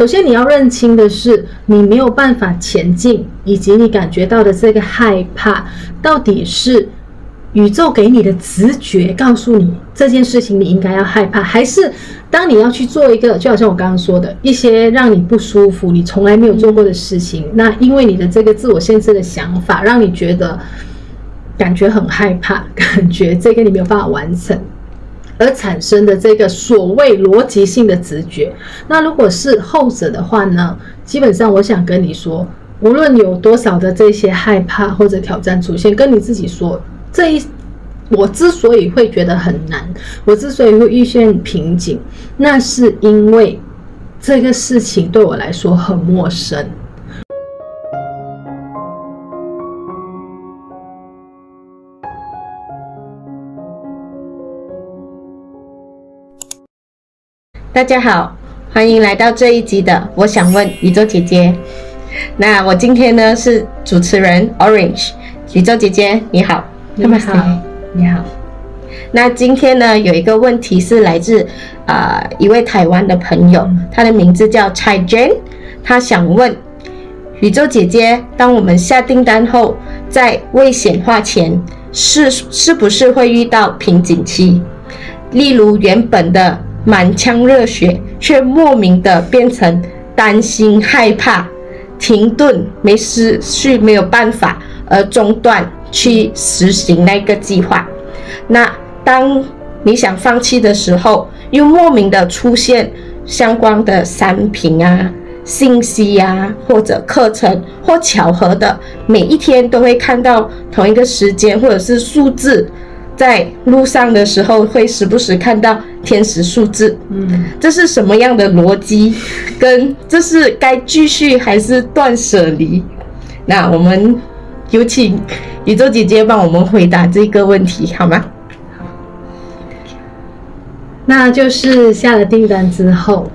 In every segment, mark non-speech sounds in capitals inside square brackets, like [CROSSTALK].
首先你要认清的是，你没有办法前进，以及你感觉到的这个害怕，到底是宇宙给你的直觉告诉你这件事情你应该要害怕，还是当你要去做一个，就好像我刚刚说的一些让你不舒服、你从来没有做过的事情，那因为你的这个自我限制的想法，让你觉得感觉很害怕，感觉这个你没有办法完成，而产生的这个所谓逻辑性的直觉。那如果是后者的话呢？基本上我想跟你说，无论有多少的这些害怕或者挑战出现，跟你自己说。这一，我之所以会觉得很难，我之所以会遇见瓶颈，那是因为这个事情对我来说很陌生。大家好，欢迎来到这一集的《我想问宇宙姐姐》。那我今天呢是主持人 Orange，宇宙姐姐你好。你好，你好。那今天呢，有一个问题是来自啊、呃、一位台湾的朋友，他的名字叫蔡 Jane，他想问宇宙姐姐，当我们下订单后，在未显化前，是是不是会遇到瓶颈期？例如原本的满腔热血，却莫名的变成担心、害怕、停顿、没思绪、没有办法而中断。去实行那个计划，那当你想放弃的时候，又莫名的出现相关的商品啊、信息啊，或者课程，或巧合的每一天都会看到同一个时间或者是数字，在路上的时候会时不时看到天使数字，嗯，这是什么样的逻辑？跟 [LAUGHS] 这是该继续还是断舍离？那我们。有请宇宙姐姐帮我们回答这个问题，好吗？好，那就是下了订单之后，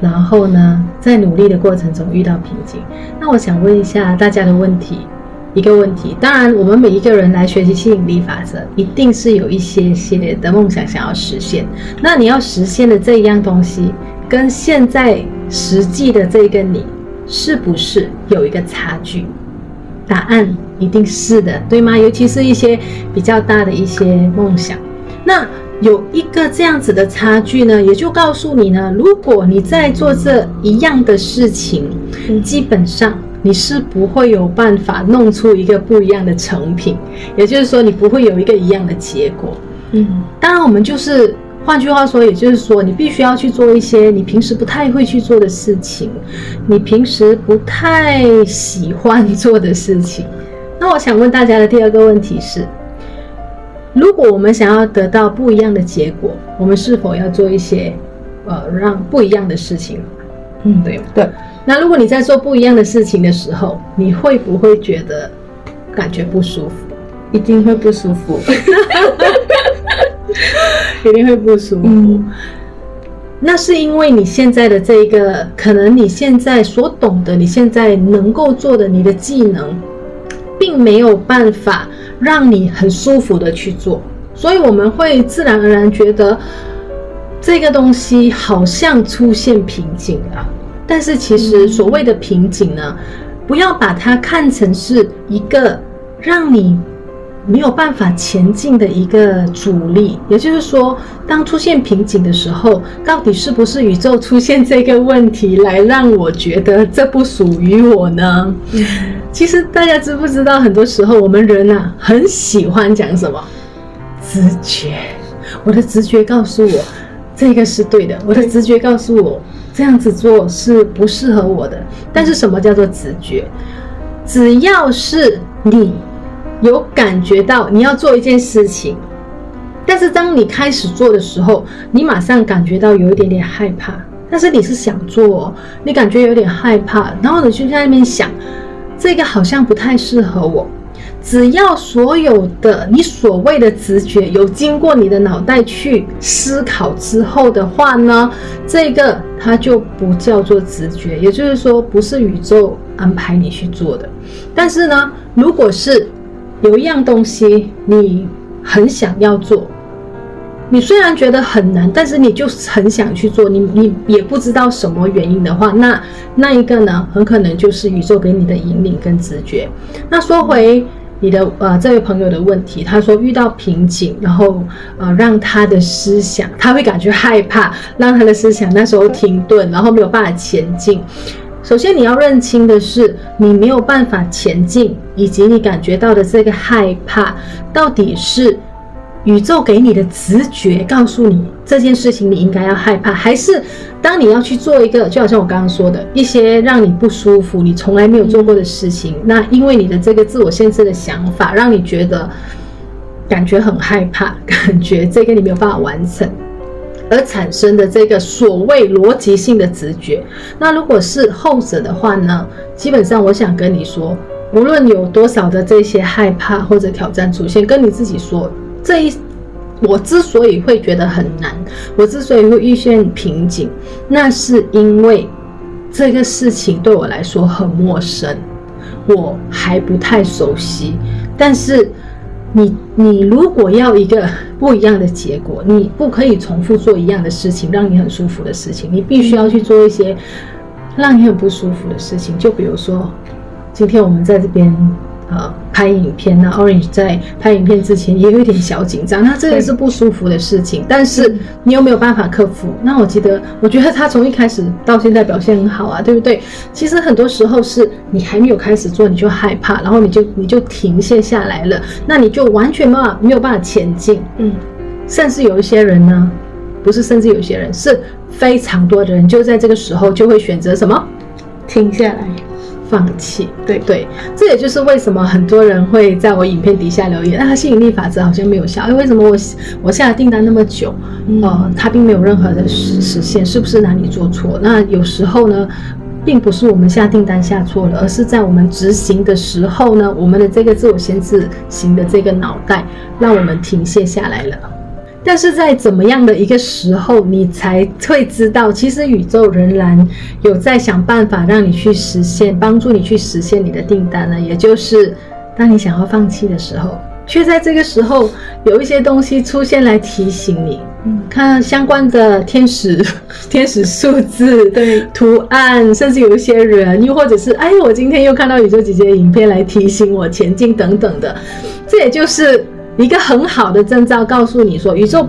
然后呢，在努力的过程中遇到瓶颈。那我想问一下大家的问题，一个问题。当然，我们每一个人来学习吸引力法则，一定是有一些些的梦想想要实现。那你要实现的这一样东西，跟现在实际的这个你，是不是有一个差距？答案一定是的，对吗？尤其是一些比较大的一些梦想，那有一个这样子的差距呢，也就告诉你呢，如果你在做这一样的事情，基本上你是不会有办法弄出一个不一样的成品，也就是说，你不会有一个一样的结果。嗯，当然，我们就是。换句话说，也就是说，你必须要去做一些你平时不太会去做的事情，你平时不太喜欢做的事情。[LAUGHS] 那我想问大家的第二个问题是：如果我们想要得到不一样的结果，我们是否要做一些呃让不一样的事情？嗯，对对。那如果你在做不一样的事情的时候，你会不会觉得感觉不舒服？一定会不舒服。一定会不舒服。嗯，那是因为你现在的这一个，可能你现在所懂的，你现在能够做的，你的技能，并没有办法让你很舒服的去做，所以我们会自然而然觉得这个东西好像出现瓶颈了。但是其实所谓的瓶颈呢，不要把它看成是一个让你。没有办法前进的一个阻力，也就是说，当出现瓶颈的时候，到底是不是宇宙出现这个问题来让我觉得这不属于我呢？嗯、其实大家知不知道，很多时候我们人啊，很喜欢讲什么直觉。我的直觉告诉我这个是对的，我的直觉告诉我这样子做是不适合我的。但是什么叫做直觉？只要是你。有感觉到你要做一件事情，但是当你开始做的时候，你马上感觉到有一点点害怕。但是你是想做，哦你感觉有点害怕，然后你就在那边想，这个好像不太适合我。只要所有的你所谓的直觉有经过你的脑袋去思考之后的话呢，这个它就不叫做直觉，也就是说不是宇宙安排你去做的。但是呢，如果是有一样东西你很想要做，你虽然觉得很难，但是你就很想去做，你你也不知道什么原因的话，那那一个呢，很可能就是宇宙给你的引领跟直觉。那说回你的呃这位朋友的问题，他说遇到瓶颈，然后呃让他的思想他会感觉害怕，让他的思想那时候停顿，然后没有办法前进。首先你要认清的是，你没有办法前进，以及你感觉到的这个害怕，到底是宇宙给你的直觉告诉你这件事情你应该要害怕，还是当你要去做一个，就好像我刚刚说的一些让你不舒服、你从来没有做过的事情，那因为你的这个自我限制的想法，让你觉得感觉很害怕，感觉这个你没有办法完成。而产生的这个所谓逻辑性的直觉，那如果是后者的话呢？基本上我想跟你说，无论有多少的这些害怕或者挑战出现，跟你自己说，这一我之所以会觉得很难，我之所以会遇见瓶颈，那是因为这个事情对我来说很陌生，我还不太熟悉，但是。你你如果要一个不一样的结果，你不可以重复做一样的事情，让你很舒服的事情，你必须要去做一些让你很不舒服的事情。就比如说，今天我们在这边。呃，拍影片，那 Orange 在拍影片之前也有一点小紧张，那这个是不舒服的事情，但是你有没有办法克服？那我记得，我觉得他从一开始到现在表现很好啊，对不对？其实很多时候是你还没有开始做，你就害怕，然后你就你就停歇下来了，那你就完全没有没有办法前进。嗯，甚至有一些人呢，不是甚至有些人，是非常多的人，就在这个时候就会选择什么？停下来。放弃，对对，这也就是为什么很多人会在我影片底下留言，啊，吸引力法则好像没有效，哎，为什么我我下订单那么久，呃，它并没有任何的实实现，是不是哪里做错？那有时候呢，并不是我们下订单下错了，而是在我们执行的时候呢，我们的这个自我限制型的这个脑袋，让我们停歇下来了。但是在怎么样的一个时候，你才会知道，其实宇宙仍然有在想办法让你去实现，帮助你去实现你的订单呢？也就是当你想要放弃的时候，却在这个时候有一些东西出现来提醒你。嗯，看相关的天使、[LAUGHS] 天使数字、对图案，甚至有一些人，又或者是哎，我今天又看到宇宙姐姐的影片来提醒我前进等等的，这也就是。一个很好的征兆，告诉你说，宇宙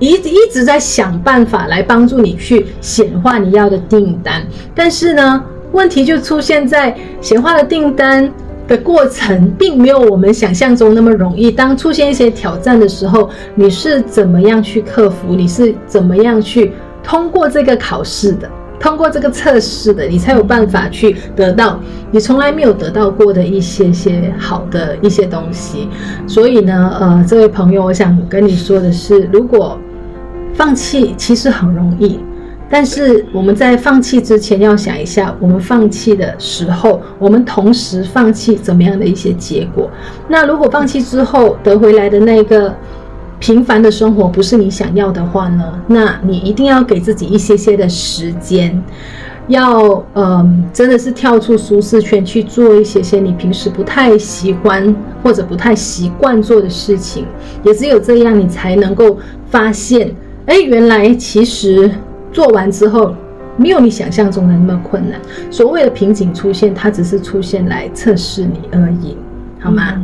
一一直在想办法来帮助你去显化你要的订单。但是呢，问题就出现在显化的订单的过程，并没有我们想象中那么容易。当出现一些挑战的时候，你是怎么样去克服？你是怎么样去通过这个考试的？通过这个测试的，你才有办法去得到你从来没有得到过的一些些好的一些东西。所以呢，呃，这位朋友，我想跟你说的是，如果放弃其实很容易，但是我们在放弃之前要想一下，我们放弃的时候，我们同时放弃怎么样的一些结果。那如果放弃之后得回来的那个。平凡的生活不是你想要的话呢，那你一定要给自己一些些的时间，要嗯，真的是跳出舒适圈去做一些些你平时不太喜欢或者不太习惯做的事情。也只有这样，你才能够发现，哎，原来其实做完之后没有你想象中的那么困难。所谓的瓶颈出现，它只是出现来测试你而已，好吗？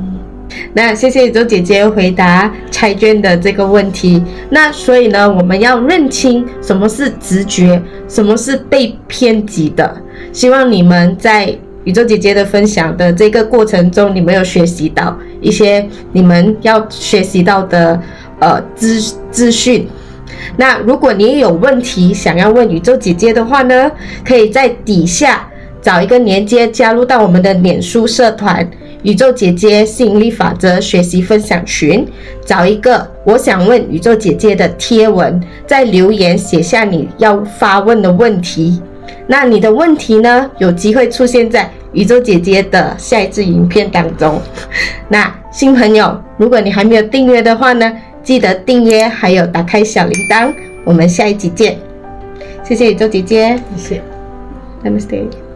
那谢谢宇宙姐姐回答彩娟的这个问题。那所以呢，我们要认清什么是直觉，什么是被偏激的。希望你们在宇宙姐姐的分享的这个过程中，你们有学习到一些你们要学习到的呃资资讯。那如果你有问题想要问宇宙姐姐的话呢，可以在底下找一个链接加入到我们的脸书社团。宇宙姐姐吸引力法则学习分享群，找一个我想问宇宙姐姐的贴文，在留言写下你要发问的问题。那你的问题呢，有机会出现在宇宙姐姐的下一支影片当中。那新朋友，如果你还没有订阅的话呢，记得订阅，还有打开小铃铛。我们下一集见，谢谢宇宙姐姐，谢谢，Namaste。